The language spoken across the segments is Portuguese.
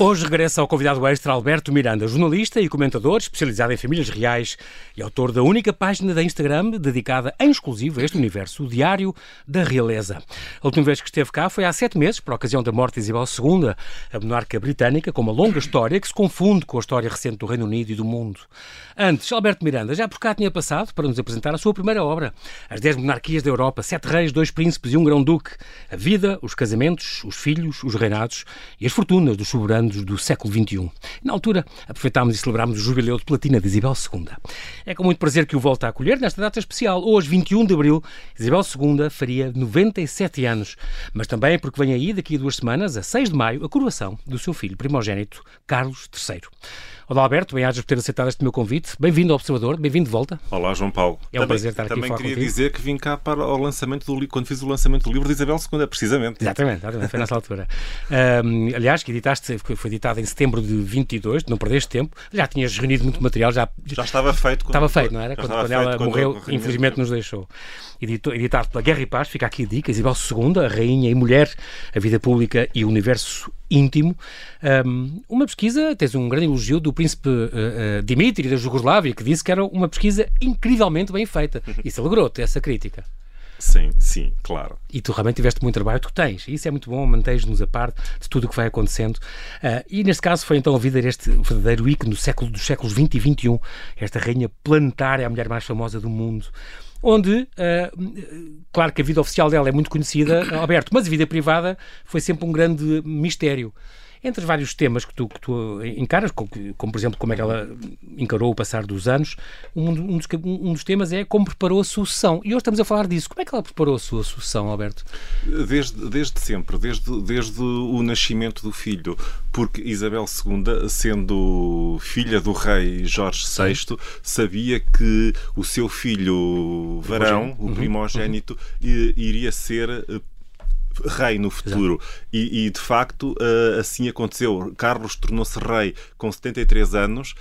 Hoje regressa ao convidado extra Alberto Miranda, jornalista e comentador especializado em famílias reais e autor da única página da Instagram dedicada em exclusivo a este universo, o Diário da Realeza. A última vez que esteve cá foi há sete meses, por ocasião da morte de Isabel II, a monarca britânica, com uma longa história que se confunde com a história recente do Reino Unido e do mundo. Antes, Alberto Miranda já por cá tinha passado para nos apresentar a sua primeira obra, As Dez Monarquias da Europa, Sete Reis, Dois Príncipes e um Grão-Duque, a vida, os casamentos, os filhos, os reinados e as fortunas dos soberanos do século XXI. Na altura, aproveitámos e celebrámos o jubileu de platina de Isabel II. É com muito prazer que o volto a acolher nesta data especial. Hoje, 21 de abril, Isabel II faria 97 anos. Mas também porque vem aí, daqui a duas semanas, a 6 de maio, a coroação do seu filho primogênito, Carlos III. Olá Alberto, bem-ajas por ter aceitado este meu convite. Bem-vindo ao Observador, bem-vindo de volta. Olá João Paulo. É um também, prazer estar aqui Também queria contigo. dizer que vim cá para o lançamento do livro, quando fiz o lançamento do livro de Isabel II, precisamente. Exatamente, exatamente foi nessa altura. Um, aliás, que editaste, foi editado em setembro de 22, não perdeste tempo, já tinhas reunido muito material, já, já estava feito. Quando, estava feito, não era? Quando, quando ela quando morreu, infelizmente nos deixou. Edito, editado pela Guerra e Paz, fica aqui a dica, Isabel II, a rainha e mulher, a vida pública e o universo íntimo. Um, uma pesquisa, tens um grande elogio do príncipe uh, uh, Dimitri da Jugoslávia, que disse que era uma pesquisa incrivelmente bem feita. Isso alegrou-te, essa crítica. Sim, sim, claro. E tu realmente tiveste muito trabalho, tu tens. E isso é muito bom, mantens-nos a parte de tudo o que vai acontecendo. Uh, e neste caso foi então a vida deste verdadeiro ícone do século, dos séculos 20 e 21, esta rainha planetária, a mulher mais famosa do mundo onde, uh, claro que a vida oficial dela é muito conhecida, Alberto, mas a vida privada foi sempre um grande mistério. Entre vários temas que tu, que tu encaras, como, como, por exemplo como é que ela encarou o passar dos anos, um, um, dos, um, dos, temas é como preparou a sucessão. E hoje estamos a falar disso. Como é que ela preparou a sua sucessão, Alberto? Desde, desde sempre, desde, desde o nascimento do filho, porque Isabel II, sendo filha do rei Jorge VI, sabia que o seu filho varão, o primogênito, uhum. iria ser rei no futuro. E, e, de facto uh, assim aconteceu. Carlos tornou-se rei com 73 anos.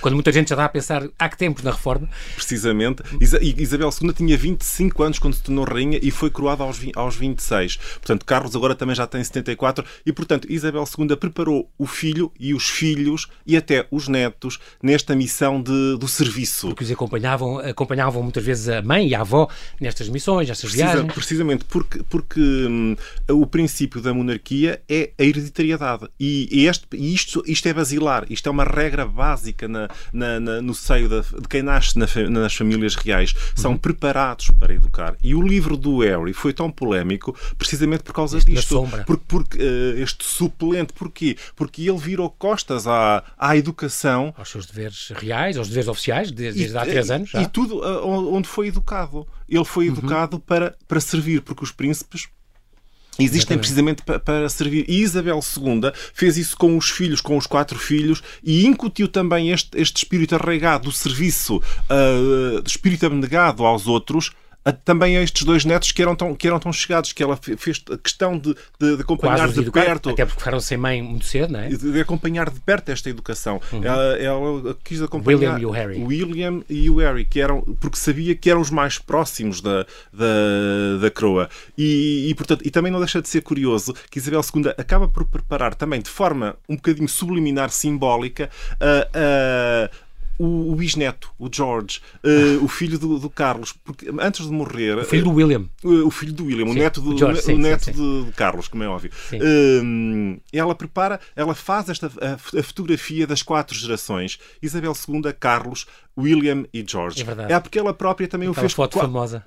Quando muita gente já está a pensar há que tempos na reforma. Precisamente. Isa Isabel II tinha 25 anos quando se tornou rainha e foi coroada aos, aos 26. Portanto, Carlos agora também já tem 74 e, portanto, Isabel II preparou o filho e os filhos e até os netos nesta missão de, do serviço. Porque os acompanhavam, acompanhavam muitas vezes a mãe e a avó nestas missões, nestas Precisa, viagens. Precisamente porque, porque hum, o princípio da monarquia é a hereditariedade. E, este, isto, isto é basilar, isto é uma regra básica na, na, na, no seio da, de quem nasce na, nas famílias reais. São uhum. preparados para educar. E o livro do Harry foi tão polémico precisamente por causa este disto. Porque, porque, uh, este suplente. Porquê? Porque ele virou costas à, à educação. Aos seus deveres reais, aos deveres oficiais, desde, desde há três anos. Já. E tudo uh, onde foi educado. Ele foi educado uhum. para, para servir, porque os príncipes Existem precisamente para, para, servir. E Isabel II fez isso com os filhos, com os quatro filhos, e incutiu também este, este espírito arraigado do serviço, uh, espírito abnegado aos outros, a, também a estes dois netos que eram tão, que eram tão chegados, que ela fez questão de, de, de acompanhar de perto. Até porque ficaram sem mãe muito cedo, não é? De, acompanhar de perto esta educação. Uhum. Ela, ela, quis acompanhar William e o Harry. William e o Harry, que eram, porque sabia que eram os mais próximos da, da, da coroa. E, e, portanto, e também não deixa de ser curioso que Isabel II acaba por preparar também de forma um bocadinho subliminar, simbólica, a. Uh, o, o, bisneto, o George, uh, o filho do, do, Carlos, porque antes de morrer. O filho do William. Uh, o filho do William, sim. o neto, do, o George, o sim, neto sim, de, de, Carlos, como é óbvio. Uh, ela prepara, ela faz esta a, a, fotografia das quatro gerações: Isabel II, Carlos, William e George. É verdade. É porque ela própria também Aquela o fez. foto famosa.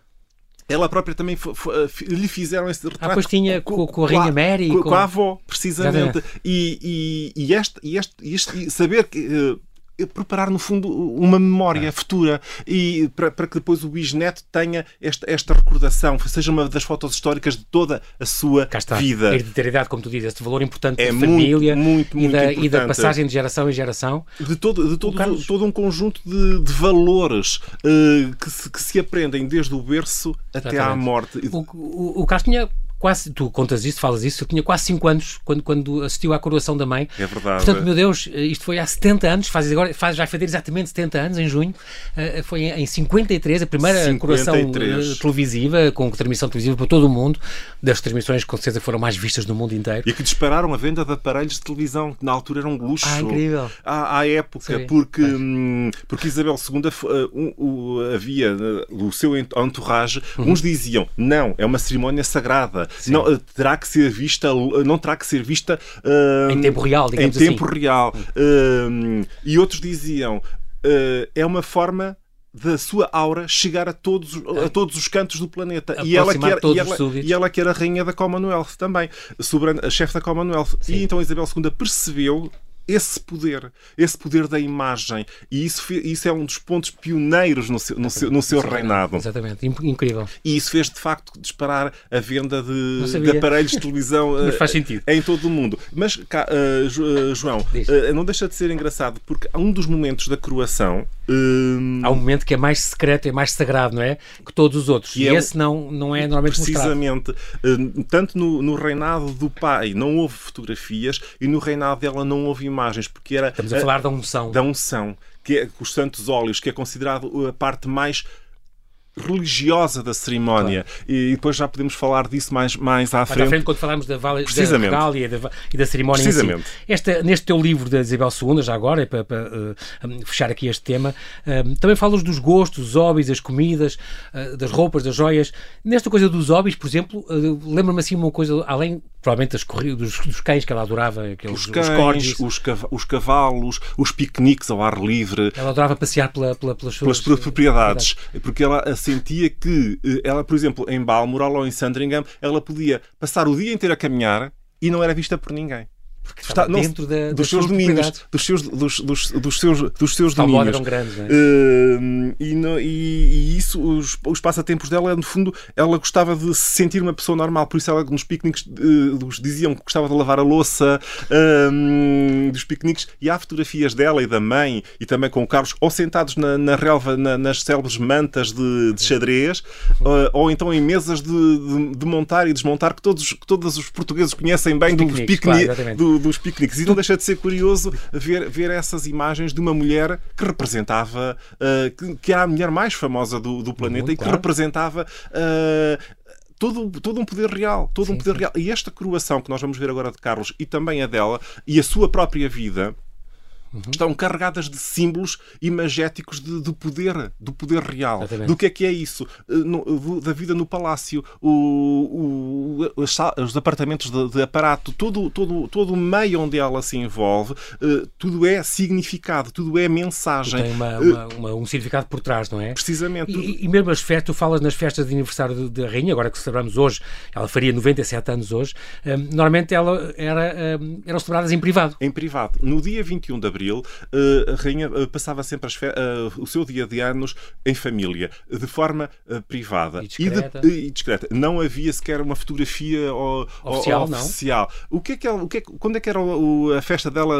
Ela própria também lhe fizeram esse retrato. Ah, pois tinha com, com, com a Rainha Mary. Com, com, a avó, precisamente. E, e, e, este, e, este, e este, saber que preparar, no fundo, uma memória futura e para, para, que depois o bisneto tenha esta, esta recordação, seja uma das fotos históricas de toda a sua vida. A hereditariedade, como tu dizes, este valor importante é da família muito, muito, e, da, e, da, passagem de geração em geração. De todo, de todo, Carlos... todo um conjunto de, de valores uh, que, se, que se aprendem desde o berço Exatamente. até à morte. O, o, o Carlos tinha quase, tu contas isso, falas isso, eu tinha quase 5 anos quando, quando assistiu à coroação da mãe. É verdade. Portanto, meu Deus, isto foi há 70 anos, faz agora, faz, já fazer exatamente 70 anos, em junho. Uh, foi em 53, a primeira 53. coroação uh, televisiva, com transmissão televisiva para todo o mundo, das transmissões com certeza foram mais vistas no mundo inteiro. E que dispararam a venda de aparelhos de televisão, que na altura era um luxo. Ah, incrível. À, à época, porque, hum, porque Isabel II uh, havia o seu entourage, uhum. uns diziam, não, é uma cerimónia sagrada, não, terá que ser vista, não terá que ser vista uh, em tempo real, digamos em assim. tempo real. Uh, e outros diziam, uh, é uma forma da sua aura chegar a todos, a todos os cantos do planeta. E ela, quer, e, ela, e ela que era a rainha da Commonwealth também, a chefe da Commonwealth. Sim. E então Isabel II percebeu esse poder, esse poder da imagem. E isso, isso é um dos pontos pioneiros no seu, no seu, no seu reinado. Exatamente, incrível. E isso fez de facto disparar a venda de, de aparelhos de televisão sentido. em todo o mundo. Mas, cá, uh, João, uh, não deixa de ser engraçado porque um dos momentos da coroação. Uh... Há um momento que é mais secreto, é mais sagrado, não é? Que todos os outros. E, é, esse não, não é normalmente Precisamente. tanto no, no reinado do pai não houve fotografias e no reinado dela não houve imagens, porque era. Estamos a, a falar da unção. Da unção, que é os santos óleos, que é considerado a parte mais religiosa da cerimónia. Claro. E depois já podemos falar disso mais, mais à frente. Mais à frente, quando falarmos da, vale, da regália e da, e da cerimónia Precisamente. Si. Esta, neste teu livro da Isabel II, já agora, para, para uh, fechar aqui este tema, uh, também falas dos gostos, os hobbies, as comidas, uh, das roupas, das joias. Nesta coisa dos hobbies, por exemplo, lembra-me assim uma coisa, além provavelmente das dos, dos cães que ela adorava, aqueles os cães, os, os, cavalos, os piqueniques ao ar livre. Ela adorava passear pela, pela, pelas suas pelas propriedades, porque ela sentia que eh, ela, por exemplo, em Balmoral ou em Sandringham, ela podia passar o dia inteiro a caminhar e não era vista por ninguém. Porque está dentro da, dos seus domínios, dos seus, dos, dos, dos seus, dos seus domínios. eram grandes, não é? Uh, e, no, e, e, isso, os, os passatempos dela, no fundo, ela gostava de se sentir uma pessoa normal, por isso ela nos piqueniques uh, diziam que gostava de lavar a louça uh, dos piqueniques, e há fotografias dela e da mãe, e também com o Carlos, ou sentados na, na relva, na, nas célebres mantas de, de xadrez, uh, ou então em mesas de, de, de, montar e desmontar, que todos, que todos os portugueses conhecem bem dos piqueniques, claro, do, dos piqueniques. E não deixa de ser curioso ver, ver essas imagens de uma mulher que representava, uh, que, que, era a mulher mais famosa do, do planeta e que claro. representava. Uh, todo, todo um poder real, todo sim, um poder sim. real. E esta coroação que nós vamos ver agora de Carlos e também a dela e a sua própria vida uhum. estão carregadas de símbolos imagéticos de, do poder, do poder real. Exatamente. Do que é que é isso? Eh, no, da vida no palácio, o, o, os, os, apartamentos de, de, aparato, todo, todo, todo o meio onde ela se envolve, uh, tudo é significado, tudo é mensagem. Tem uma, uma, uma, um significado por trás, não é? Precisamente. E, e mesmo as festas, tu falas nas festas de aniversário da Rainha, agora que celebramos hoje, ela faria 97 anos hoje, um, eh, normalmente ela era, um, eram celebradas em privado. Em privado. No dia 21 de Abril, eh, a rainha eh, passava sempre eh, o seu dia de anos em família, de forma privada e discreta. E, de, e discreta. Não havia sequer uma fotografia oficial. oficial. O que é que ela, o que é, quando é que era a festa dela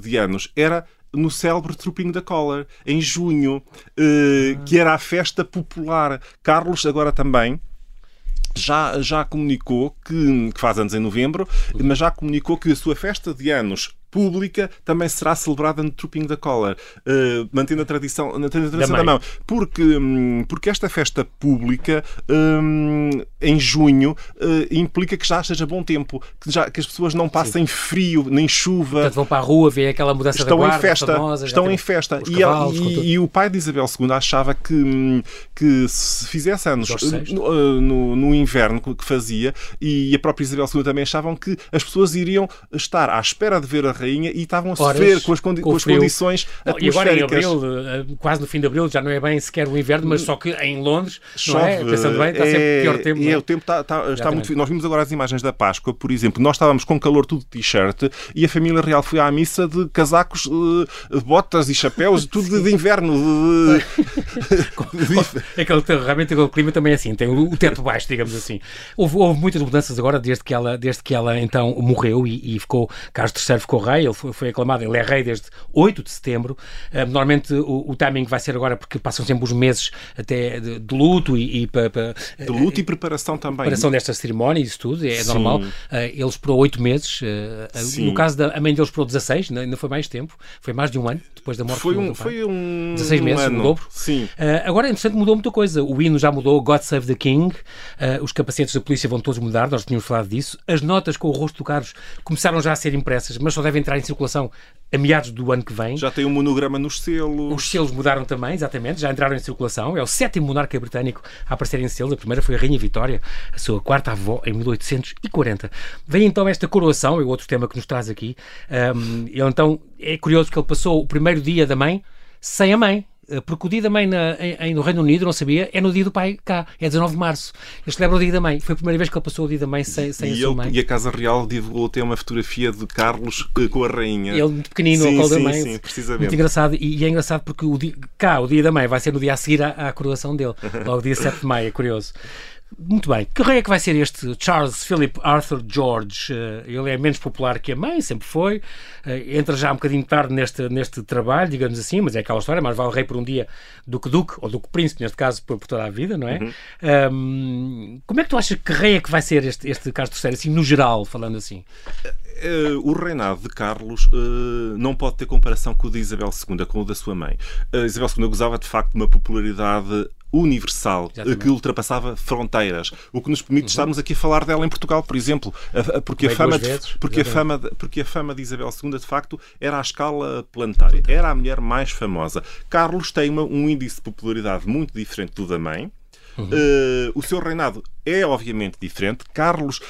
de anos? Era no célebre Trooping da Collar, em junho, ah. que era a festa popular. Carlos, agora também, já, já comunicou que, que faz anos em novembro, mas já comunicou que a sua festa de anos pública também será celebrada no Trooping da Collar, uh, mantendo a tradição, a tradição da, da mão. Porque, um, porque esta festa pública, um, em junho, uh, implica que já esteja bom tempo, que, já, que as pessoas não passem Sim. frio, nem chuva. Portanto, vão para a rua ver aquela mudança estão da guarda, em festa, famosa, Estão em festa. E, cavalos, e, e, o pai de Isabel II achava que, hum, que se fizesse anos no, no, no, inverno que fazia, e a própria Isabel II também achavam que as pessoas iriam estar à espera de ver a rainha e estavam a sofrer com as, condi com as condições E agora em abril, eh, quase no fim de abril, já não é bem sequer o inverno, mas só que em Londres, Chove, é? pensando bem, está sempre é, pior tempo. É, o tempo está, está, está muito. Nós vimos agora as imagens da Páscoa, por exemplo, nós estávamos com calor tudo de t-shirt e a família real foi à missa de casacos, de botas e chapéus, tudo de inverno. De... aquele, realmente aquele clima também é assim, tem o, teto baixo, digamos assim. Houve, houve muitas mudanças agora desde que ela, desde que ela então morreu e, e ficou, Carlos III ficou rei, ele foi, foi, aclamado, ele é rei desde 8 de setembro. Uh, normalmente o, o, timing vai ser agora porque passam sempre os meses até de, de luto e, e pa, pa, de luto e preparação também. Preparação desta cerimónia, isso tudo, é Sim. normal. Uh, ele esperou 8 meses. no caso da mãe dele esperou 16, ainda foi mais tempo, foi mais de um ano depois da morte foi um, do pai. Foi um 16 meses, ano. o dobro. Sim. agora, interessante, mudou muita coisa. O hino já mudou, God Save the King, os capacetes da polícia vão todos mudar, nós tínhamos falado disso. As notas com o rosto do Carlos começaram já a ser impressas, mas só devem entrar em circulação a meados do ano que vem. Já tem um monograma nos selos. Os selos mudaram também, exatamente, já entraram em circulação. É o sétimo monarca britânico a aparecer em selos. A primeira foi a Rainha Vitória, a sua quarta avó, em 1840. Vem então esta coroação, é o outro tema que nos traz aqui. Um, ele então, é curioso que ele passou o primeiro dia da mãe sem a mãe. Eh, porque o dia da mãe na, em, no Reino Unido, não sabia, é no dia do pai cá, é 19 de março. Ele celebra o dia da mãe. Foi a primeira vez que ele passou o dia da mãe sem, sem e a sua ele, mãe. E a Casa Real divulgou até uma fotografia de Carlos eh, com a rainha. Ele muito pequenino, sim, ao colo sim, da mãe. Sim, precisamente. Muito engraçado. E, e é engraçado porque o dia, cá, o dia da mãe, vai ser no dia a seguir à, à coroação dele. Logo dia 7 de maio, é curioso. Muito bem. Que rei é que vai ser este Charles Philip Arthur George? Uh, ele é menos popular que a mãe, sempre foi. Uh, entra já um bocadinho tarde neste, neste trabalho, digamos assim, mas é aquela história, mais vale rei por um dia do que duque, ou do que príncipe, neste caso, por, por toda a vida, não é? Uhum. Um, como é que tu achas que rei é que vai ser este, este Carlos III, assim, no geral, falando assim? Uh, o reinado de Carlos uh, não pode ter comparação com o de Isabel II, com o da sua mãe. Uh, Isabel II gozava de facto de uma popularidade universal Exatamente. que ultrapassava fronteiras, o que nos permite uhum. estarmos aqui a falar dela em Portugal, por exemplo, porque a fama de, porque a fama porque a fama de Isabel II de facto era à escala planetária, era a mulher mais famosa. Carlos tem uma, um índice de popularidade muito diferente do da mãe. Uhum. Uh, o seu reinado é obviamente diferente. Carlos,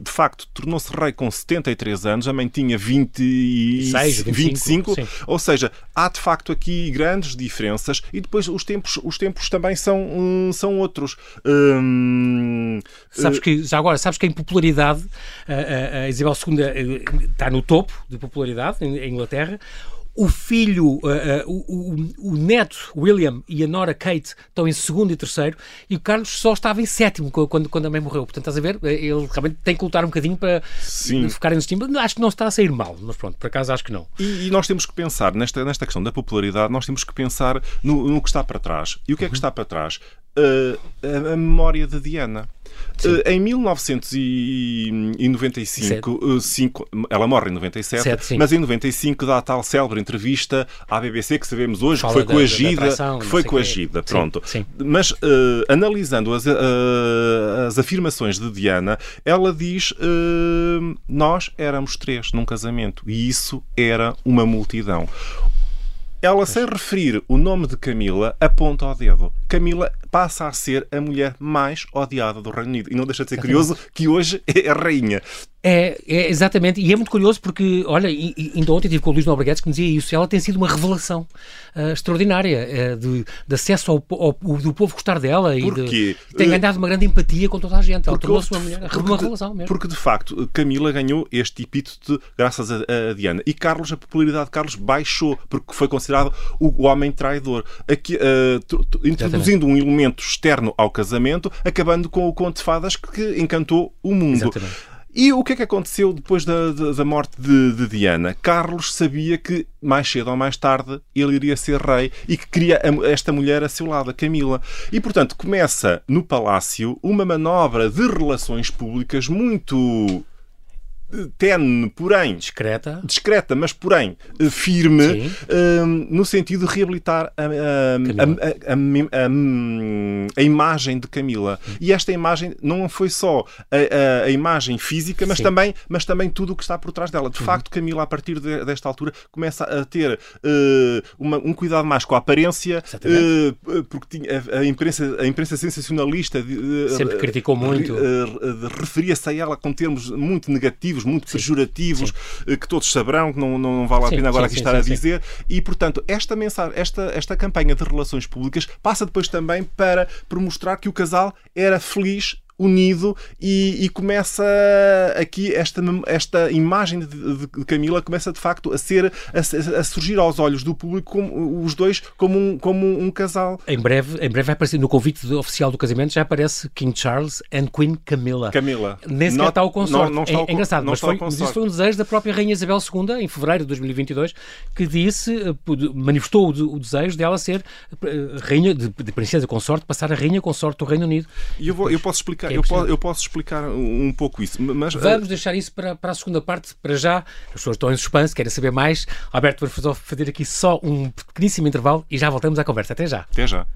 de facto, tornou-se rei com 73 anos, a mãe tinha 26, 25, 25 ou seja, há de facto aqui grandes diferenças e depois os tempos, os tempos também são, um, são outros. Hum, sabes que, já agora, sabes que em popularidade a, a, a Isabel II eh, está no topo de popularidade em Inglaterra o filho, uh, uh, o, o, neto William e a Nora Kate estão em segundo e terceiro e o Carlos só estava em sétimo quando, quando a mãe morreu. Portanto, estás a ver? Ele realmente tem que lutar um bocadinho para Sim. ficarem nos times. Acho que não está a sair mal, mas pronto, por acaso acho que não. E, e nós temos que pensar, nesta, nesta questão da popularidade, nós temos que pensar no, no que está para trás. E o que é que uhum. está para trás? Uh, a, a memória de Diana. Uh, em 1995, uh, cinco, ela morre em 97, Sete, mas em 95 dá a tal célebre entrevista à BBC que sabemos hoje Fala que foi da, coagida, da traição, que foi coagida, que... pronto. Sim, sim. Mas uh, analisando as, as afirmações de Diana, ela diz nós éramos três num casamento e isso era uma multidão. Ela, sem referir o nome de Camila, aponta ao dedo. Camila passa a ser a mulher mais odiada do Reino Unido. E não deixa de ser curioso que hoje é a rainha. É, é, exatamente, e é muito curioso porque, olha, ainda ontem tive com o Luís Nobreguetes que me dizia isso, ela tem sido uma revelação uh, extraordinária uh, de, de, acesso ao, ao, do povo gostar dela e de, tem ganhado uma grande empatia com toda a gente. Ela tornou-se uma, mulher, uma revelação mesmo. Porque, de facto, Camila ganhou este epíteto graças a, a, Diana. E Carlos, a popularidade de Carlos baixou, porque foi considerado o, o homem traidor. Aqui, uh, introduzindo um elemento externo ao casamento, acabando com o conto de fadas que encantou o mundo. Exatamente. E o que é que aconteceu depois da, da, da morte de, de, Diana? Carlos sabia que mais cedo ou mais tarde ele iria ser rei e que queria esta mulher a seu lado, a Camila. E portanto começa no palácio uma manobra de relações públicas muito tenue, porém discreta, discreta, mas porém eh, firme, um, no sentido de reabilitar a, a, a, a imagem de Camila. Hum. E esta imagem não foi só a, imagem física, mas também, mas também tudo o que está por trás dela. De uhum. facto, Camila, a partir de, desta altura, começa a ter uh, uma, um cuidado mais com a aparência, uh, porque tinha, a, imprensa, a imprensa sensacionalista uh, sempre criticou muito, referia-se a ela com termos muito negativos negativos, muito sim. pejorativos, sim. Eh, que todos saberão, que não, não vale a pena agora aqui estar a dizer. E, portanto, esta mensagem, esta, esta campanha de relações públicas passa depois também para, para mostrar que o casal era feliz unido e, e começa aqui esta, esta imagem de, de, de, Camila começa de facto a ser a, a, surgir aos olhos do público como os dois como um, como um casal. Em breve, em breve vai aparecer no convite oficial do casamento já aparece King Charles and Queen Camila. Camila. Nem sequer está o consorte. Não, não está é, o, é engraçado, mas foi, isso foi um desejo da própria Rainha Isabel II em fevereiro de 2022 que disse, eh, manifestou o, desejo dela ser eh, rainha de, de princesa consorte, passar a rainha consorte do Reino Unido. E eu, vou, eu posso explicar, é eu, posso, eu posso explicar um pouco isso, mas vamos uh... deixar isso para, para a segunda parte, para já. As pessoas estão em suspense, querem saber mais. Alberto, vamos fazer aqui só um pequeníssimo intervalo e já voltamos à conversa. Até já. Até já.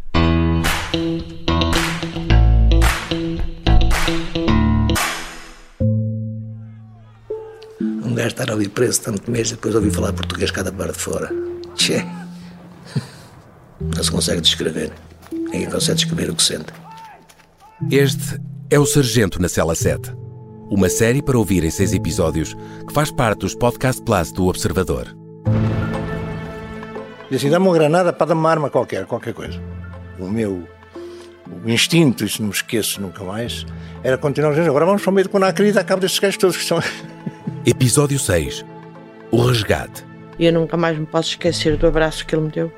Um gajo estar ali preso tanto mês e depois ouvir falar português cada parte de fora. Tchê. Não se consegue descrever. Ninguém consegue descrever o que sente. Este é o Sargento na Cela 7. Uma série para ouvir em seis episódios que faz parte dos Podcast Plus do Observador. E assim, dá-me uma granada para dar uma arma qualquer, qualquer coisa. O meu o instinto, isso não me esqueço nunca mais, era continuar dizendo, agora vamos para o meio do Conacri e dar cabo destes gajos todos que são... Episódio 6. O Resgate. E eu nunca mais me posso esquecer do abraço que ele me deu.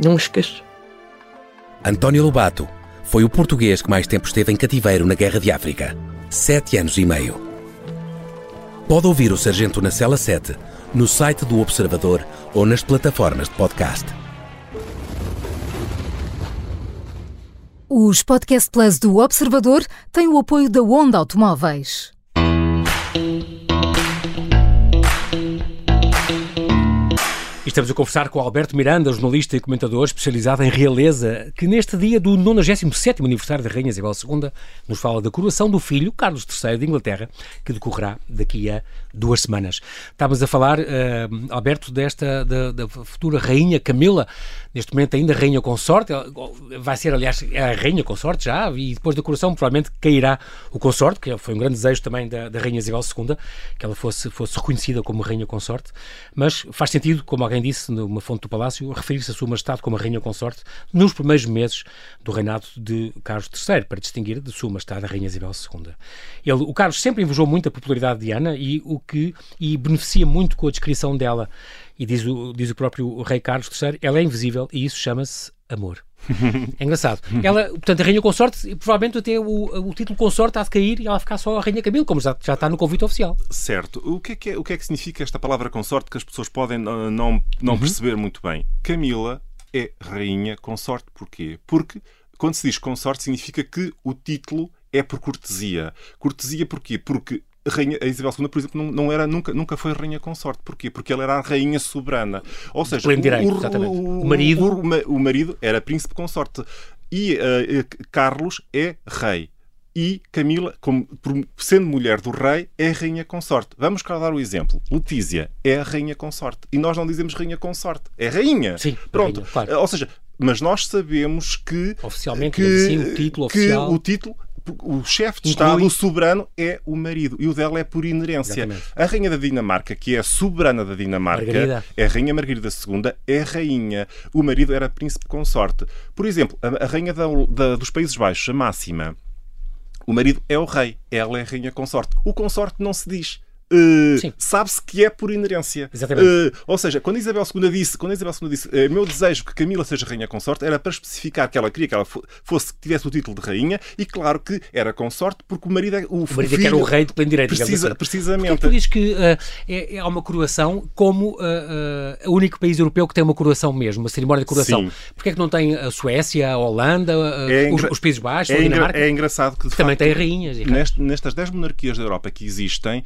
Não me esqueço. António Lobato foi o português que mais tempo esteve em cativeiro na Guerra de África. Sete anos e meio. Pode ouvir o Sargento na Cela 7 no site do Observador ou nas plataformas de podcast. Os Podcast Plus do Observador têm o apoio da Onda Automóveis. Estamos a conversar com Alberto Miranda, jornalista e comentador especializado em realeza, que neste dia do 97º aniversário da Rainha Isabel II nos fala da coroação do filho, Carlos III de Inglaterra, que decorrerá daqui a duas semanas. Estávamos a falar, uh, Alberto, desta da, da, futura Rainha Camila, neste momento ainda Rainha Consorte, vai ser, aliás, a Rainha Consorte já, e depois da coroação provavelmente cairá o Consorte, que foi um grande desejo também da, da Rainha Isabel II, que ela fosse, fosse reconhecida como Rainha Consorte, mas faz sentido, como alguém disse numa fonte do Palácio, referir-se a Sua Majestade como a Rainha Consorte nos primeiros meses do reinado de Carlos III, para distinguir de Sua Majestade a Rainha Isabel II. Ele, o Carlos sempre invejou muito a popularidade de Diana e, o que, e beneficia muito com a descrição dela. E diz o, diz o próprio Rei Carlos III, ela é invisível e isso chama-se amor. É engraçado. Ela, portanto, a Rainha Consorte, provavelmente até o, o título Consorte há de cair e ela ficar só a Rainha Camila, como já, já está no convite oficial. Certo. O que, é que é, o que é que significa esta palavra consorte que as pessoas podem não, não, não uhum. perceber muito bem? Camila é Rainha Consorte. Porquê? Porque quando se diz consorte significa que o título é por cortesia. Cortesia porquê? Porque rainha, a Isabel II, por exemplo, não, não, era, nunca, nunca foi rainha consorte. Porquê? Porque ela era a rainha soberana. Ou seja, o, direito, o, o, marido... O, o, marido era príncipe consorte. E uh, Carlos é rei. E Camila, como, sendo mulher do rei, é rainha consorte. Vamos cá dar o exemplo. Letícia é a rainha consorte. E nós não dizemos rainha consorte. É rainha. Sim, Pronto. Rainha, claro. Ou seja, mas nós sabemos que. Oficialmente, que, assim, o título que oficial. o título o chefe de Estado, o soberano, é o marido. E o dela é por inerência. Exatamente. A rainha da Dinamarca, que é a soberana da Dinamarca, Margarida. é a rainha Margarida II, é rainha. O marido era príncipe consorte. Por exemplo, a, a rainha da, da, dos Países Baixos, a máxima, o marido é o rei. Ela é a rainha consorte. O consorte não se diz. Uh, sabe-se que é por inerência. Uh, ou seja, quando Isabel II disse, quando Isabel II disse uh, meu desejo que Camila seja rainha consorte, era para especificar que ela queria que ela fosse, tivesse o título de rainha e claro que era consorte porque o marido, é, o, o marido é que era o rei de pleno direito. Precisa, assim. Precisamente. Porquê tu dizes que é, é, uma coroação como o único país europeu que tem uma coroação mesmo, uma cerimónia de coroação. Sim. Porquê é que não tem a Suécia, a Holanda, é os, os, Países Baixos, é a Dinamarca? É engraçado que, que também tem rainhas. Neste, nestas 10 monarquias da Europa que existem,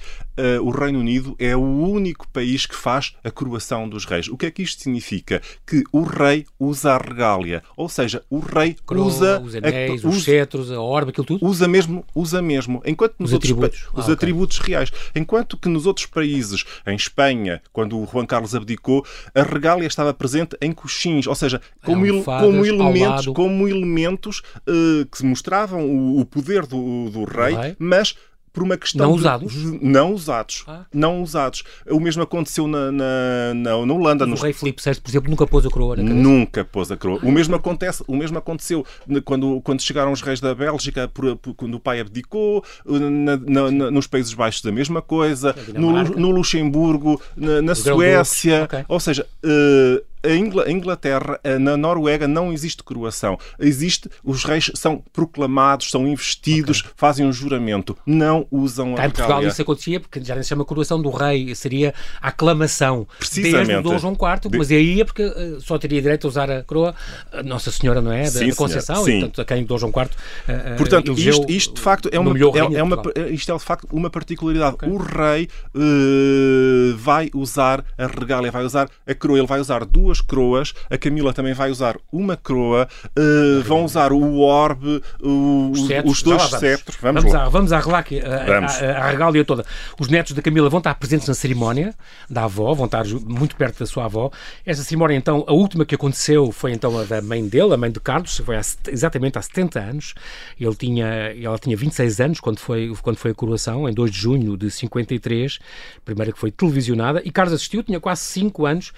o Reino Unido é o único país que faz a coroação dos reis. O que é que isto significa? Que o rei usa a regália, ou seja, o rei Coroa, usa os anéis, a, os cetros, a orbe, aquilo tudo. Usa mesmo, usa mesmo. Enquanto nos os outros atributos, os ah, atributos okay. reais, enquanto que nos outros países, em Espanha, quando o Juan Carlos abdicou, a regália estava presente em coxins, ou seja, como, il, como elementos, como elementos uh, que mostravam o, o poder do, do rei, rei, mas por uma questão. Não de- usados? Não usados. Ah. Não usados. O mesmo aconteceu na, na, na, na Holanda. O nos- rei Filipe VI, por exemplo, nunca pôs a coroa na cabeça. Nunca pôs a coroa. O mesmo, acontece, o mesmo aconteceu quando, quando chegaram os reis da Bélgica, por- por- quando o pai abdicou, na- nos Países Baixos da mesma coisa, no, no Luxemburgo, na, Suécia. Grão-Duques, ok. Ou seja, eh, a Ingla- a Inglaterra, eh, na Noruega, não existe coroação. Existe, os reis são proclamados, são investidos, fazem um juramento. Não usam a Cá em Portugal isso acontecia, porque já nem se chama coroação do rei, seria a aclamação. Precisamente. Desde o Dom João IV, De- mas aí é porque eh, só teria direito a usar a coroa a Nossa Senhora, não é? Da, Sim, da Conceição, senhor. e Sim. portanto a quem Dom João IV eh, eh, Portanto, elegeu, isto, isto de facto é uma, é, é uma, isto é de facto uma particularidade. O rei eh, vai usar a regália, vai usar a coroa. Ele vai usar duas coroas. A Camila também vai usar uma coroa. eh, vão usar o orbe, o- Os os, cetros, os já dois vamos. cetros. Vamos, Vamos, lá. a, vamos Vamos. a, a, a regália toda. Os netos da Camila vão estar presentes na cerimónia da avó, vão estar muito perto da sua avó. Esta cerimónia, então, a última que aconteceu foi então a da mãe dele, a mãe de Carlos, foi há exatamente há 70 anos. Ele tinha, ela tinha 26 anos quando foi, quando foi a coroação, em 2 de junho de 53, primeira que foi televisionada, e Carlos assistiu, tinha quase 5 anos,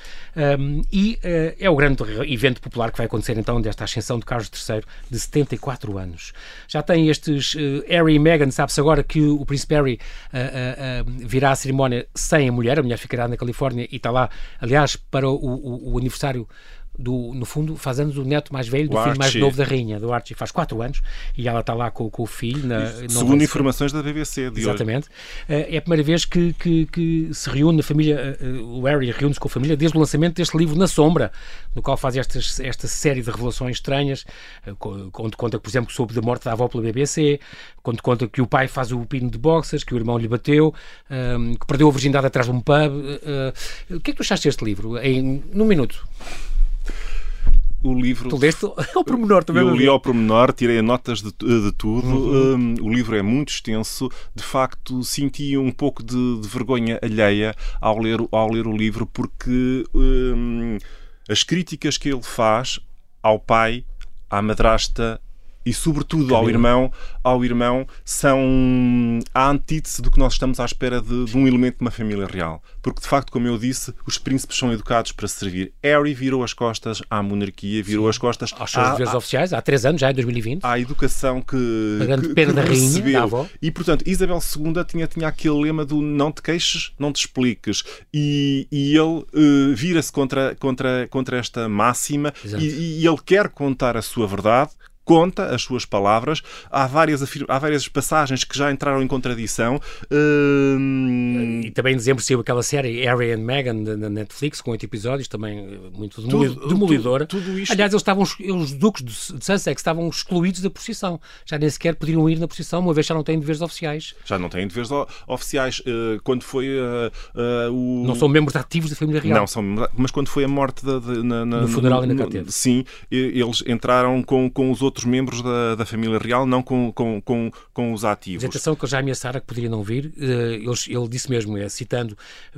hum, e eh, é o grande evento popular que vai acontecer então desta ascensão de Carlos III de 74 anos. Já tem estes eh, Harry e Meghan, sabe-se agora que o príncipe Harry eh, virá à cerimónia sem a mulher, a mulher ficará na Califórnia e está lá, aliás, para o, o- o aniversário do, no fundo, faz anos o neto mais velho do O filho mais Archie. novo da rainha, do Archie, faz 4 anos, e ela está lá com, com o filho. Na, Segundo informações da BBC de hoje. Exatamente. Eh, É a primeira vez que, que- que se reúne a família, eh, o Harry reúne-se com a família desde o lançamento deste livro Na Sombra, no qual faz estas, esta série de revelações estranhas, eh, onde conta, por exemplo, sobre a morte da avó pela BBC, quando conta que o pai faz o pino de boxers, que o irmão lhe bateu, eh, que perdeu a virgindade atrás de um pub. eh, eh, O que é que tu achaste deste livro? Em, num minuto. O livro Tu leste ao pormenor também. Eu li ao pormenor, tirei notas de, de tudo. Uhum. Um, o livro é muito extenso. De facto, senti um pouco de, de vergonha alheia ao ler, ao ler o livro, porque um, as críticas que ele faz ao pai, à madrasta e, sobretudo, ao Camila. irmão, ao irmão, são a antítese do que nós estamos à espera de, de um elemento de uma família real. Porque, de facto, como eu disse, os príncipes são educados para servir. Harry virou as costas à monarquia, virou as costas Aos seus deveres oficiais, há três anos, já em 2020. à educação que, A grande que, pena que rainha, recebeu. avó. E, portanto, Isabel II tinha, tinha aquele lema do não te queixes, não te expliques. E, e ele eh, vira-se contra, contra, contra esta máxima e, e ele quer contar a sua verdade, conta as suas palavras. Há várias, há várias passagens que já entraram em contradição. Hum, E também em dezembro saiu aquela série Harry and Meghan na Netflix, com oito episódios, também eh, muito demolidora. tudo- tudo isto- Aliás, eles estavam, os duques de Sussex estavam excluídos da procissão. Já nem sequer podiam ir na procissão, uma vez já não têm deveres oficiais. já não têm deveres oficiais. Eh, quando foi eh, eh, o. Não são membros ativos da família real. Não, são, mas quando foi a morte da, da- na, na- No funeral cá no- teve. Sim, e- eles entraram com, com os outros membros da, da família real, não com, com, com, com os ativos. Mas atenção que eles já ameaçaram que poderia não vir. Eh, eles- ele disse mesmo, eh, citando,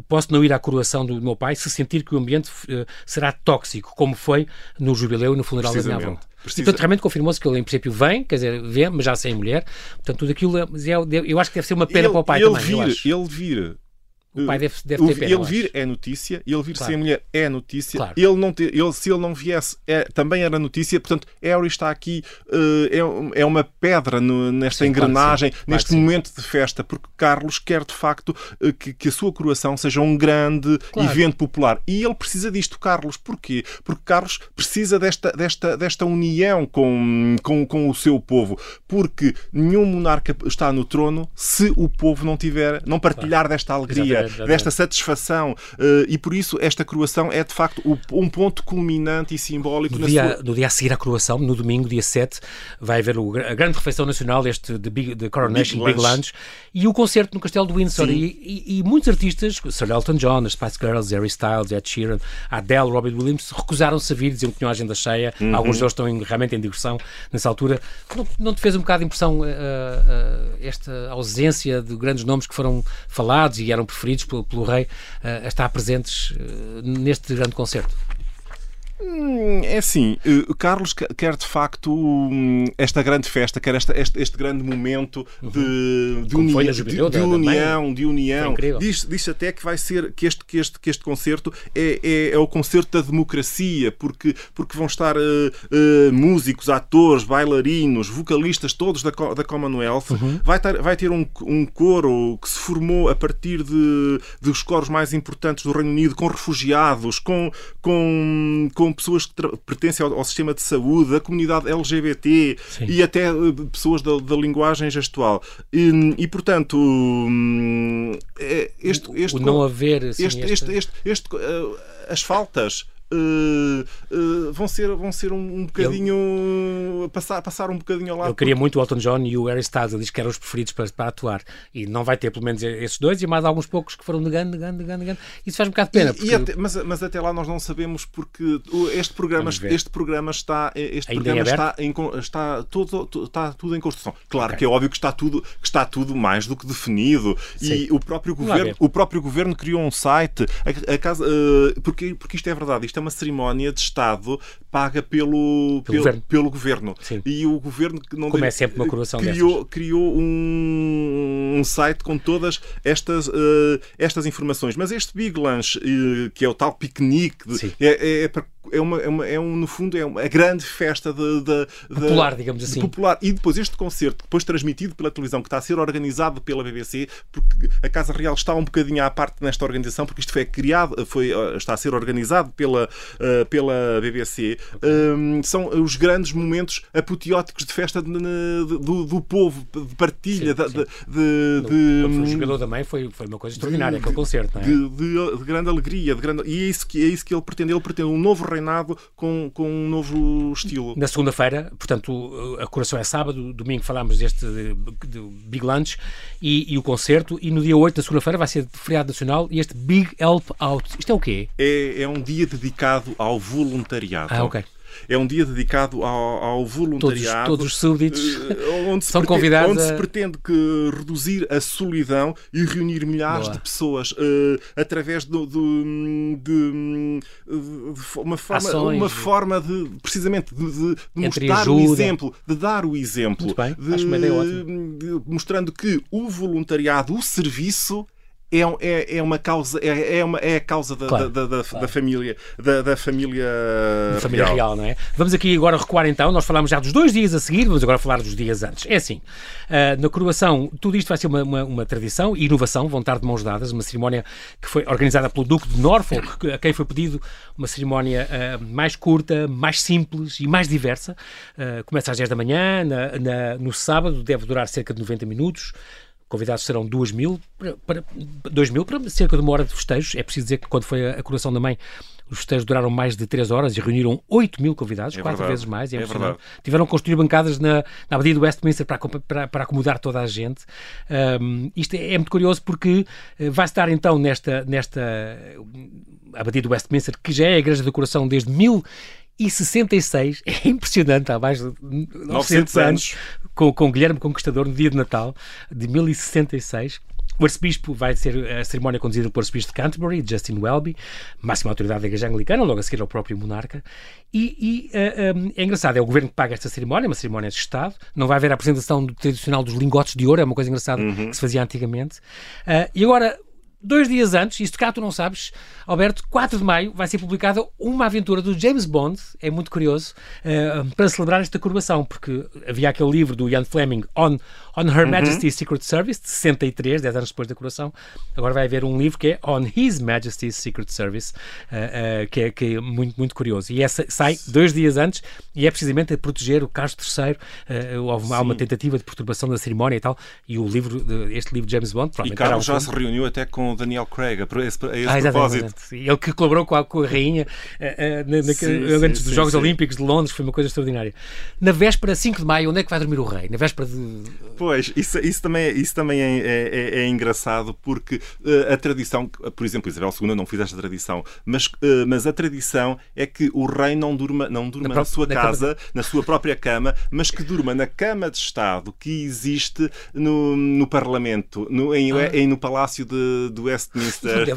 posso não ir à coroação do meu pai se sentir que o ambiente eh, será tóxico, como foi no jubileu e no funeral da minha avó. Precisamente. E, Precisa- portanto, realmente confirmou-se que ele, em princípio, vem, quer dizer, vê, mas já sem mulher. Portanto, tudo aquilo, é- mas é- eu acho que deve ser uma pena ele, para o pai ele também. vir, ele vir. O pai deve, deve ter pena. ele vir é notícia, ele vir Claro. sem mulher é notícia. Claro. Ele não ter, ele, se ele não viesse, é, também era notícia. Portanto, Harry está aqui, eh, é, é uma pedra no- nesta Sim, engrenagem. Claro neste momento de festa, porque Carlos quer de facto eh, que, que a sua coroação seja um grande evento popular. E ele precisa disto, Carlos. Porquê? Porque Carlos precisa desta, desta, desta união com, com, com o seu povo. Porque nenhum monarca está no trono se o povo não tiver, não partilhar desta alegria, Exatamente, desta satisfação. Eh, e por isso esta coroação é de facto o- um ponto culminante e simbólico No dia, sua. no dia a seguir à coroação, no domingo, dia 7, vai haver o- a grande refeição nacional, este de, Big, de Coronation Big Big, Lunch. Lunch, e o concerto no Castelo de Windsor. E, e- e muitos artistas, Sir Elton John, as Spice Girls, Harry Styles, Ed Sheeran, Adele, Robbie Williams, recusaram-se a vir, diziam que tinham a agenda cheia. Uhum. Alguns deles estão em- realmente em digressão nessa altura. Não, não te fez um bocado de impressão eh, eh, esta ausência de grandes nomes que foram falados e eram preferidos pelo, pelo rei eh, a estar presentes eh, neste grande concerto? Hum, é assim, uh, Carlos quer de facto um, esta grande festa, quer esta, este, este grande momento de, de, uni de, de, de união, de união. Diz, diz até que vai ser que este, que este, que este concerto é, é, é o concerto da democracia, porque, porque vão estar uh, uh, músicos, atores, bailarinos, vocalistas, todos da, da Commonwealth. Uhum. Vai, ter, vai ter um, um coro que se formou a partir de, dos coros mais importantes do Reino Unido, com refugiados, com, com, com pessoas que pertencem ao, ao, sistema de saúde, da comunidade LGBT Sim. e até eh, pessoas da, da linguagem gestual. E, e portanto, hum, é, este, este, o não haver assim, este, este, este, este, uh, as faltas Uh, uh, vão ser, vão ser um, um bocadinho. Eu, passar, passar um bocadinho ao lado. Eu queria porque... muito o Elton John e o Harry Styles, ele diz que eram os preferidos para, para atuar. E não vai ter pelo menos esses dois e mais alguns poucos que foram negando, negando, negando, negando. Isso faz um bocado de pena. Porque... Até, mas, mas até lá nós não sabemos porque este programa, este programa está. Este Ainda programa está, em, está, todo, está tudo em construção. Claro okay. que é óbvio que está tudo, que está tudo mais do que definido. Sim. E o próprio, governo, o próprio governo criou um site. A, a casa, uh, porque, porque isto é verdade. Isto é uma cerimónia de Estado paga pelo, pelo, pelo governo. Pelo governo. E o governo não Como é sempre uma coroação criou, criou um, um, site com todas estas, uh, estas informações. Mas este Big Lunch, uh, que é o tal piquenique, é, é, é para é, uma, é, uma, é um, no fundo, é uma grande festa de, de, de popular, digamos assim. Popular. E depois este concerto, depois transmitido pela televisão, que está a ser organizado pela BBC, porque a Casa Real está um bocadinho à parte nesta organização, porque isto foi criado, foi, eh, está a ser organizado pela, uh, pela BBC. Um, são os grandes momentos apoteóticos de festa de, de, do, do, povo, de partilha. Sim, sim. De, de, o jogador também foi, foi uma coisa extraordinária, aquele concerto, não é? De, grande alegria, de grande, e é isso, que, é isso que ele pretende. Ele pretende um novo reinado com, com um novo estilo. Na segunda-feira, portanto, a coração é sábado, domingo falámos deste de, Big Lunch e, e, o concerto, e no dia 8, da segunda-feira, vai ser feriado nacional e este Big Help Out. Isto é o quê? É, é um dia dedicado ao voluntariado. Ah, é um dia dedicado ao, ao voluntariado. Todos, os súbditos eh, onde são pretende, convidados. Onde a... se pretende que reduzir a solidão e reunir milhares Boa. de pessoas uh, através do, do, de, de, uma forma, Ações, uma forma de precisamente de, de mostrar ajuda. o exemplo, de dar o exemplo, Muito bem. Acho uma ideia ótima. mostrando que o voluntariado, o serviço é, é, é uma causa é, é, uma, é a causa da, claro, da, da, claro. da, família da, da família, da família real. real. não é? Vamos aqui agora recuar então, nós falámos já dos dois dias a seguir, vamos agora falar dos dias antes. É assim, uh, na coroação, tudo isto vai ser uma, uma, uma, tradição e inovação, vão estar de mãos dadas, uma cerimónia que foi organizada pelo Duque de Norfolk, a quem foi pedido uma cerimónia uh, mais curta, mais simples e mais diversa. Uh, começa às 10 da manhã, na, na, no sábado, deve durar cerca de 90 minutos convidados serão 2 mil para, para, 2 mil para cerca de uma hora de festejos. É preciso dizer que quando foi a coroação da mãe, os festejos duraram mais de 3 horas e reuniram 8 mil convidados, é quatro verdade. vezes mais. É, é verdade. Tiveram que construir bancadas na, na Abadia do Westminster para, para, para acomodar toda a gente. Um, isto é, é, muito curioso porque eh, vai estar então nesta, nesta Abadia do Westminster, que já é a Igreja do Coração desde mil e 66, é impressionante, há mais de 900, 900 anos, com, com Guilherme Conquistador no dia de Natal de 1066. O arcebispo vai ser a cerimónia conduzida pelo arcebispo de Canterbury, Justin Welby, máxima autoridade da Igreja Anglicana, logo a seguir ao próprio monarca. E, e uh, eh, um, é engraçado, é o governo que paga esta cerimónia, uma cerimónia de Estado. Não vai haver a apresentação do tradicional dos lingotes de ouro, é uma coisa engraçada uhum. que se fazia antigamente. Uh, e agora, dois dias antes, isto cá tu não sabes, Alberto, 4 de maio vai ser publicada uma aventura do James Bond, é muito curioso, uh, para celebrar esta coroação, porque havia aquele livro do Ian Fleming, On, On Her uhum. Majesty's Secret Service, de 63, 10 anos depois da coroação. Agora vai haver um livro que é On His Majesty's Secret Service, uh, uh, que, é, que é muito, muito curioso. E essa sai dois dias antes e é precisamente a proteger o Carlos III. houve, há uma tentativa de perturbação da cerimónia e tal, e o livro, este livro de James Bond... E Carlos já se reuniu até com com o Daniel Craig, a esse, a esse ah, propósito. Ele que colaborou com a, com a rainha uh, uh, na, na, sim, antes sim, dos Jogos sim. Olímpicos de Londres, foi uma coisa extraordinária. Na véspera, 5 de maio, onde é que vai dormir o rei? Na véspera de. Pois, isso, isso também, é, isso também é, é, é, é engraçado, porque uh, a tradição, por exemplo, Isabel II não fez esta tradição, mas, mas a tradição é que o rei não durma, não durma na, na sua na casa, cama. na sua própria cama, mas que durma na cama de Estado que existe no, no Parlamento, no, em, ah. em, no Palácio de de Westminster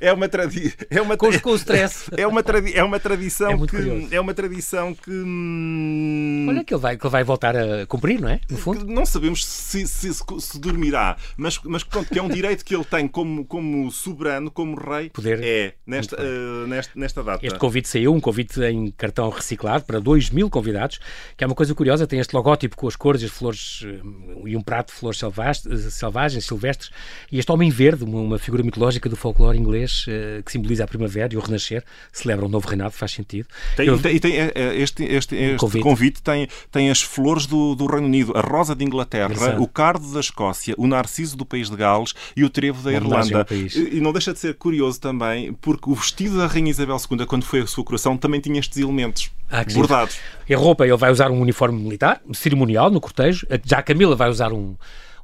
é, é uma tradi é uma Com, com o stress. é uma, tradi é uma tradição É que curioso. é uma tradição que hum, Olha que ele, vai, que ele vai voltar a cumprir, não é? No fundo. não sabemos se, se, se, dormirá, mas, mas pronto, que é um direito que ele tem como, como soberano, como rei, Poder. é nesta, eh, nesta, nesta data. Este convite saiu, um convite em cartão reciclado para 2 mil convidados, que é uma coisa curiosa, tem este logótipo com as cores e as flores eh, e um prato de flores eh, selvagens, silvestres, e este homem verde, uma, figura mitológica do folclore inglês que simboliza a primavera e o renascer, celebra um novo reinado, faz sentido. Tem, Eu- tem, tem, este, este, este convite. convite, tem, tem as flores do, do Reino Unido, a rosa de Inglaterra, o cardo da Escócia, o narciso do país de Gales e o trevo da Irlanda. país. E, e não deixa de ser curioso também, porque o vestido da Rainha Isabel II, quando foi a sua coroação, também tinha estes elementos Ah, bordados. Em roupa, ele vai usar um uniforme militar, cerimonial, no cortejo. Já a Camila vai usar um,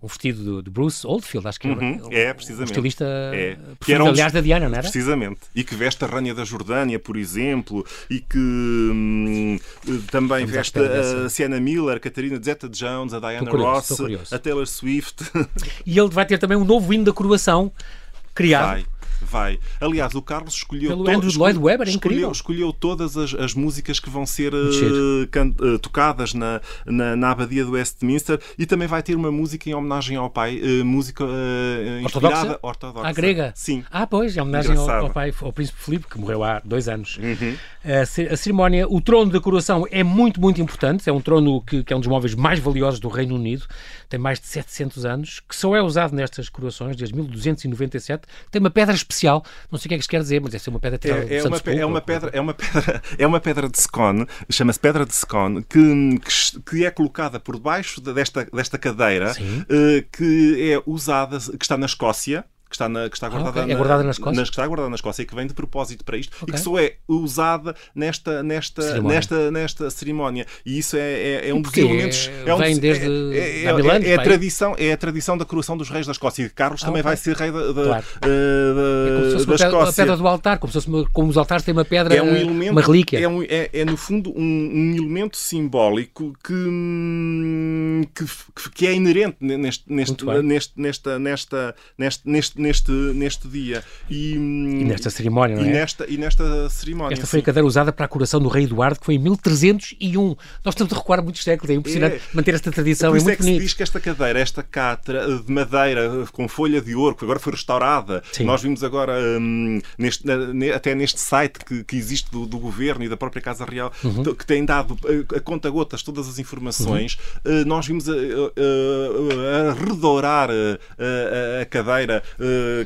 um vestido do- de Bruce Oldfield, acho que Uhum, é, um precisamente. estilista É. preferido, um dos- aliás, da Diana, não era? Precisamente. E que veste a rainha da Jordânia, por exemplo, e que hum, também Estamos veste dessa. a Sienna Miller, a Catarina Zeta-Jones, a Diana curioso, Ross, a Taylor Swift. E ele vai ter também um novo hino da coroação criado. Vai, vai. Aliás, o Carlos escolheu. Pelo Andrew Lloyd Webber, é escolheu, escolheu todas as, as músicas que vão ser eh, tocadas na, na, na abadia do Westminster e também vai ter uma música em homenagem ao pai, eh, música Ortodoxa? inspirada ortodoxa. À grega? Sim. Ah, pois, é homenagem ao, ao pai, ao príncipe Filipe, que morreu há dois anos. Uhum. A, a cerimónia, o trono da coroação é muito, muito importante. É um trono que, que é um dos móveis mais valiosos do Reino Unido. Tem mais de 700 anos, que só é usado nestas coroações desde 1297. Tem uma pedra especial, não sei o que é que isto quer dizer, mas deve ser uma pedra tirada do É, é, uma, pe- é, Sepulcro. uma pedra, é, uma pedra, é uma pedra de Scone, chama-se pedra de Scone, que, que, que é colocada por debaixo de- desta, desta cadeira, Sim. eh, que é usada, que está na Escócia. Que está, na, que está guardada, ok. É guardada na Escócia? que está guardada na Escócia e que vem de propósito para isto Ok. e que só é usada nesta, nesta, Cerimónia. nesta, nesta cerimónia. E isso é, é, é um dos elementos. É um Vem dos- desde é, é, há mil anos, é, é a tradição, é a tradição da coroação dos reis da Escócia. E Carlos também ok. vai ser rei da, da, Claro. eh, da, É da Escócia pedra do altar, como se fosse como os altares têm uma pedra, é um elemento, uma relíquia. É, um- é- é, no fundo um, um elemento simbólico que, hum, que, que é inerente neste, neste, neste, nesta, nesta, neste, neste, neste, neste dia. E, E nesta cerimónia, não e é? nesta, e nesta cerimónia. Esta foi a sim. cadeira usada para a coroação do rei Eduardo, que foi em 1301. Nós estamos a recuar muitos séculos, é impressionante É. manter esta tradição, Por é isso é muito que se bonito. diz que esta cadeira, esta catra de madeira com folha de ouro, que agora foi restaurada, Sim. nós vimos agora hum, neste- até neste site que, que existe do, do governo e da própria Casa Real, Uhum. que tem dado eh, a conta-gotas todas as informações, eh, nós vimos a, a- a- a redourar eh, a, a- a cadeira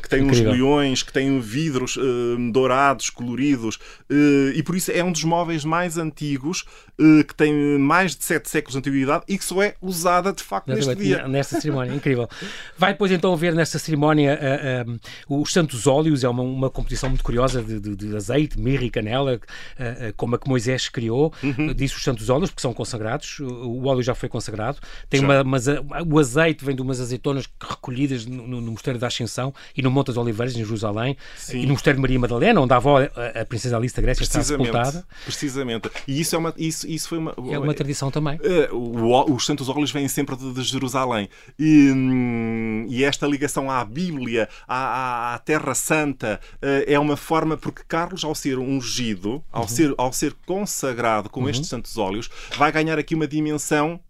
que tem Incrível. uns leões, que tem vidros eh, dourados, coloridos, eh, e por isso é um dos móveis mais antigos, eh, que tem mais de sete séculos de antiguidade e que só é usada de facto neste Exatamente, dia. Nesta cerimónia, incrível. Vai depois então ver nesta cerimónia ah, ah, os Santos Óleos, é uma, uma composição muito curiosa de, de- de azeite, mirra e canela, ah, como a que Moisés criou, Uhum. disse os Santos Óleos, porque são consagrados, o, óleo já foi consagrado, tem Já. uma, o azeite vem de umas azeitonas recolhidas no, no- no Mosteiro da Ascensão e no Monte das Oliveiras, em Jerusalém, Sim. e no Mosteiro de Maria Madalena, onde a avó, a, a princesa Alice da Grécia, está sepultada. precisamente. E isso, é uma, isso, isso foi uma. É uma tradição também. Eh, o- os Santos Óleos vêm sempre de, de Jerusalém. E, hum, e esta ligação à Bíblia, à, à- à Terra Santa, eh, é uma forma, porque Carlos, ao ser ungido, ao, Uhum. ser, ao ser consagrado com estes Santos Óleos, vai ganhar aqui uma dimensão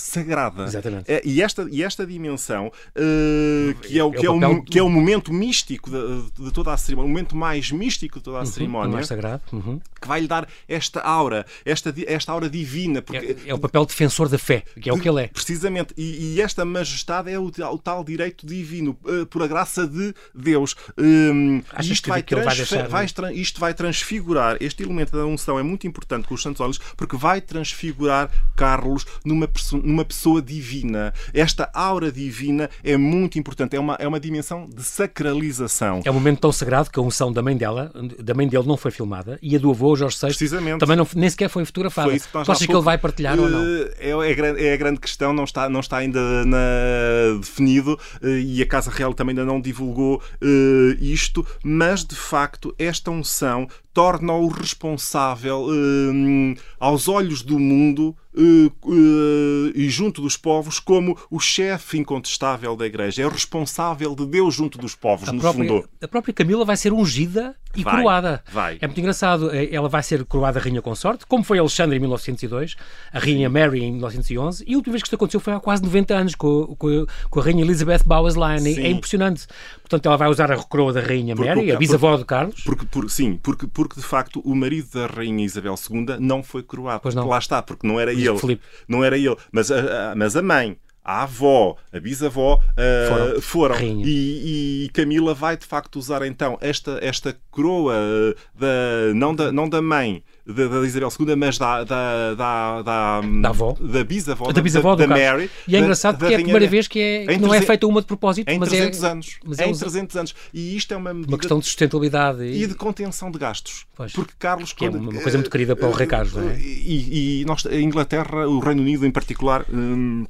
sagrada. Exatamente. É, e, esta, e esta dimensão, eh, que, é o, É o que, é o, que é o momento místico de, de toda a cerimónia, o momento mais místico de toda a Uhum, cerimónia, mais sagrado. uhum. que vai lhe dar esta aura, esta, esta aura divina. Porque, É, é o papel defensor da fé, que é o que ele é. Precisamente. E, e esta majestade é o, tal- o tal direito divino, eh, por a graça de Deus. Hum, Achas e isto, que- vai que vai deixar- vai tran- isto vai transfigurar, este elemento da unção é muito importante com os santos olhos, porque vai transfigurar Carlos numa, numa pessoa divina. Esta aura divina é muito importante, é uma, é uma dimensão de sacralização. É um momento tão sagrado que a unção da mãe dela, da mãe dele, não foi filmada e a do avô, Jorge VI, Precisamente. também não, nem sequer foi fotografada. Foi isso que Tu achas que ele vai partilhar ou não? Eh, É, é, grande, é a grande questão, não está, não está ainda na- definido eh, e a Casa Real também ainda não divulgou eh, isto, mas de facto esta unção torna-o responsável uh, aos olhos do mundo Uh, uh, e junto dos povos como o chefe incontestável da Igreja. É o responsável de Deus junto dos povos, a no própria, fundo. A própria Camila vai ser ungida e Vai, coroada. vai. É muito engraçado. Eh, Ela vai ser coroada rainha consorte, como foi Alexandre em 1902, a rainha Mary em 1911, e a última vez que isto aconteceu foi há quase 90 anos, com, com, com a rainha Elizabeth Bowes-Lyon. Sim. É impressionante. Portanto, ela vai usar a coroa da rainha Porque- Mary, a bisavó de Carlos. Porque, por- sim, porque, porque de facto o marido da Rainha Isabel II não foi coroado. Pois não. Lá está, porque não era ele. Não era ele. Mas a, a- mas a mãe, a avó, a bisavó ah, Foram. foram. E, e Camila vai de facto usar então esta, esta coroa ah, da, não, da, não da mãe. Da, da Isabel II, mas da, da, da, da, Da avó. da bisavó, Da bisavó da, Carlos. E E é engraçado porque é a primeira vez que, é, que Em não é 300 feita uma de propósito, Em mas 300 é anos. mas é em usa- 300 anos. E isto é uma medida uma questão de sustentabilidade. e de contenção de gastos. Pois. Porque Carlos. Que é uma coisa muito querida para o Rei Carlos, não é? E, e nós, a Inglaterra, o Reino Unido em particular. hum,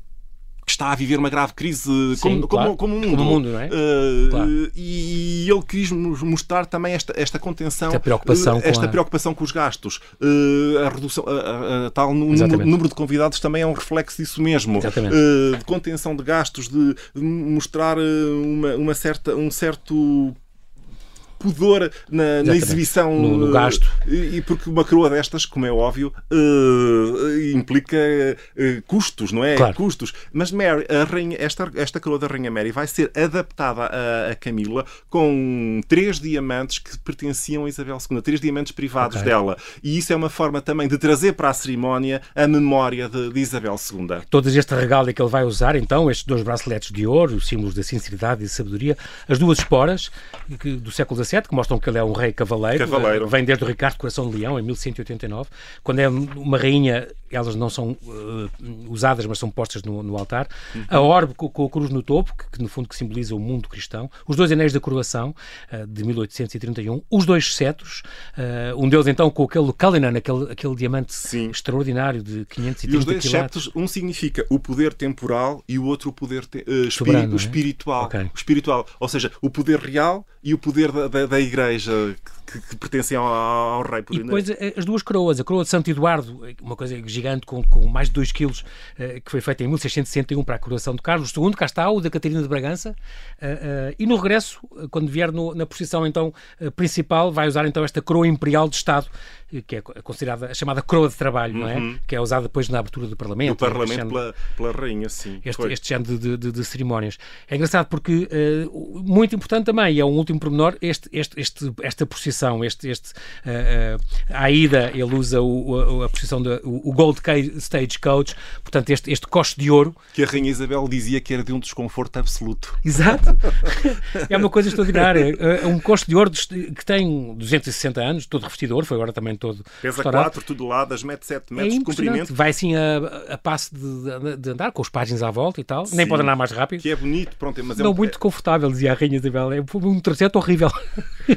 que está a viver uma grave crise como, claro. como, como o mundo. Como mundo, não é? Uh, Claro. E ele quis nos mostrar também esta, esta contenção, Esta preocupação uh, com esta a- preocupação com os gastos. Uh, a redução, a- tal número, número de convidados também é um reflexo disso mesmo. De contenção de gastos, de mostrar uma, uma certa, um certo pudor na, na exibição No- no uh, gasto. e e porque uma coroa destas, como é óbvio, uh, implica uh, custos, não é? Claro. Custos. Mas Mary, a rainha, esta, esta coroa da Rainha Mary vai ser adaptada a, a Camila com três diamantes que pertenciam a Isabel II, três diamantes privados Ok. dela. E isso é uma forma também de trazer para a cerimónia a memória de, de Isabel II. Todos este regália que ele vai usar, então, estes dois braceletes de ouro, os símbolos da sinceridade e da sabedoria, as duas esporas que- do século XVII, que mostram que ele é um rei cavaleiro, Cavaleiro. vem desde o Ricardo Coração de Leão, em 1189, quando é uma rainha, elas não são eh, usadas, mas são postas no, no altar, a orbe com, com a cruz no topo, que, que no fundo que simboliza o mundo cristão, os dois anéis da coroação, eh, de 1831, os dois cetros, eh, um deles então com aquele Cullinan, aquele, aquele diamante Sim. extraordinário de 530 E os dois quilates. septos, um significa o poder temporal e o outro o poder te- é? espiritual. Ok. O espiritual. Ou seja, o poder real e o poder da, da, da igreja que, que pertencem ao, ao rei. Por E depois eh, as duas coroas, a coroa de Santo Eduardo, eh, uma coisa gigante com, com mais de 2 quilos, eh, que foi feita em 1661 para a coroação de Carlos II, cá está, o da Catarina de Bragança, e no regresso, quando vier no- na procissão então principal, vai usar então esta coroa imperial de Estado, que é co- considerada a chamada coroa de trabalho, não é? Que é usada depois na abertura do Parlamento. do Parlamento pela, pela rainha, sim. este, este género de, de- de cerimónias. É engraçado porque, muito importante também, e é um último pormenor, este, este, este, esta procissão, este, este, eh, à ida ele usa o, o- a procissão, de, o, Gold Ca- Stage Coach, portanto este, este coche de ouro, Que a rainha Isabel dizia que era de um desconforto absoluto. Exato. é uma coisa extraordinária. É um coche de ouro que tem 260 anos, todo revestido de ouro, foi agora também todo Pesa restaurado. 4 toneladas, mede 7 É metros de impressionante. comprimento. Vai assim a, a passo de, de andar, com os páginas à volta e tal. Nem Sim. pode andar mais rápido. Que é bonito, pronto, mas é Não um- muito confortável, dizia a Rainha Isabel. É um trajeto horrível.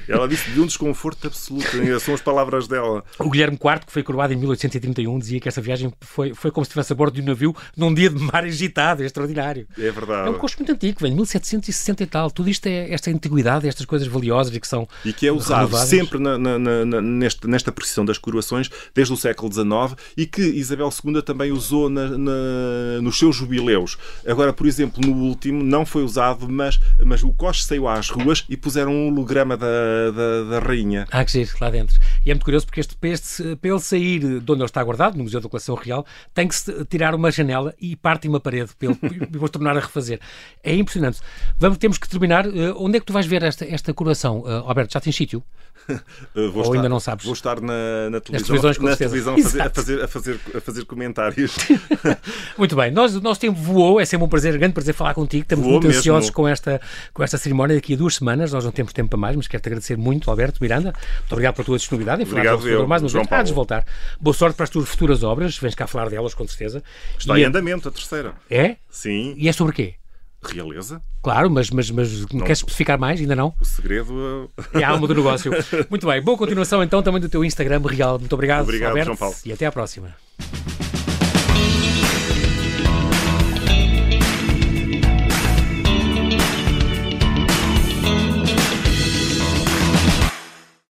Ela disse de um desconforto absoluto. São as palavras dela. O Guilherme IV, que foi coroado em 1831, dizia que essa viagem foi, foi como se estivesse a bordo de um navio num dia de mar agitado, é extraordinário. É verdade. É um costo muito antigo, vem de 1760 e tal. Tudo isto é esta antiguidade, estas coisas valiosas e que são E que é usado renováveis. sempre na, na- na- neste- nesta precisão das coroações desde o século XIX e que Isabel II também usou nos seus jubileus. Agora, por exemplo, no último não foi usado, mas, mas o coche saiu às ruas e puseram um holograma da, da, da rainha. Há que giro lá dentro. E é muito curioso porque este, para, este- para ele sair de onde ele está guardado, no Museu da Coleção Real, tem que se tirar uma janela e parte uma parede para ele e depois tornar a refazer. É impressionante. Vamos, temos que terminar. Eh, onde é que tu vais ver esta, esta coroação? Eh, Alberto, já tens sítio? Uh, vou Ou ainda não sabes? Vou estar na, na televisão, na televisão a fazer, a, fazer, a, fazer, a fazer comentários. Muito bem, nós, o nosso tempo voou, é sempre um prazer, grande prazer falar contigo. Estamos Voou muito mesmo. ansiosos com esta, com esta cerimónia daqui a duas semanas. Nós não temos tempo para mais, mas quero-te agradecer muito, Alberto Miranda. Muito obrigado pela tua disponibilidade Obrigado do Observador eu, mais uma João vez. Há de voltar. Boa sorte para as tuas futuras obras, vens cá falar delas com certeza. Está E em é- andamento a terceira. É? Sim, E é sobre quê? realeza. Claro, mas, mas, mas não queres especificar mais? Ainda não? O segredo. É a alma do negócio. Muito bem, boa continuação então também do teu Instagram real. Muito obrigado, Obrigado, Alberto, João Paulo. e até à próxima.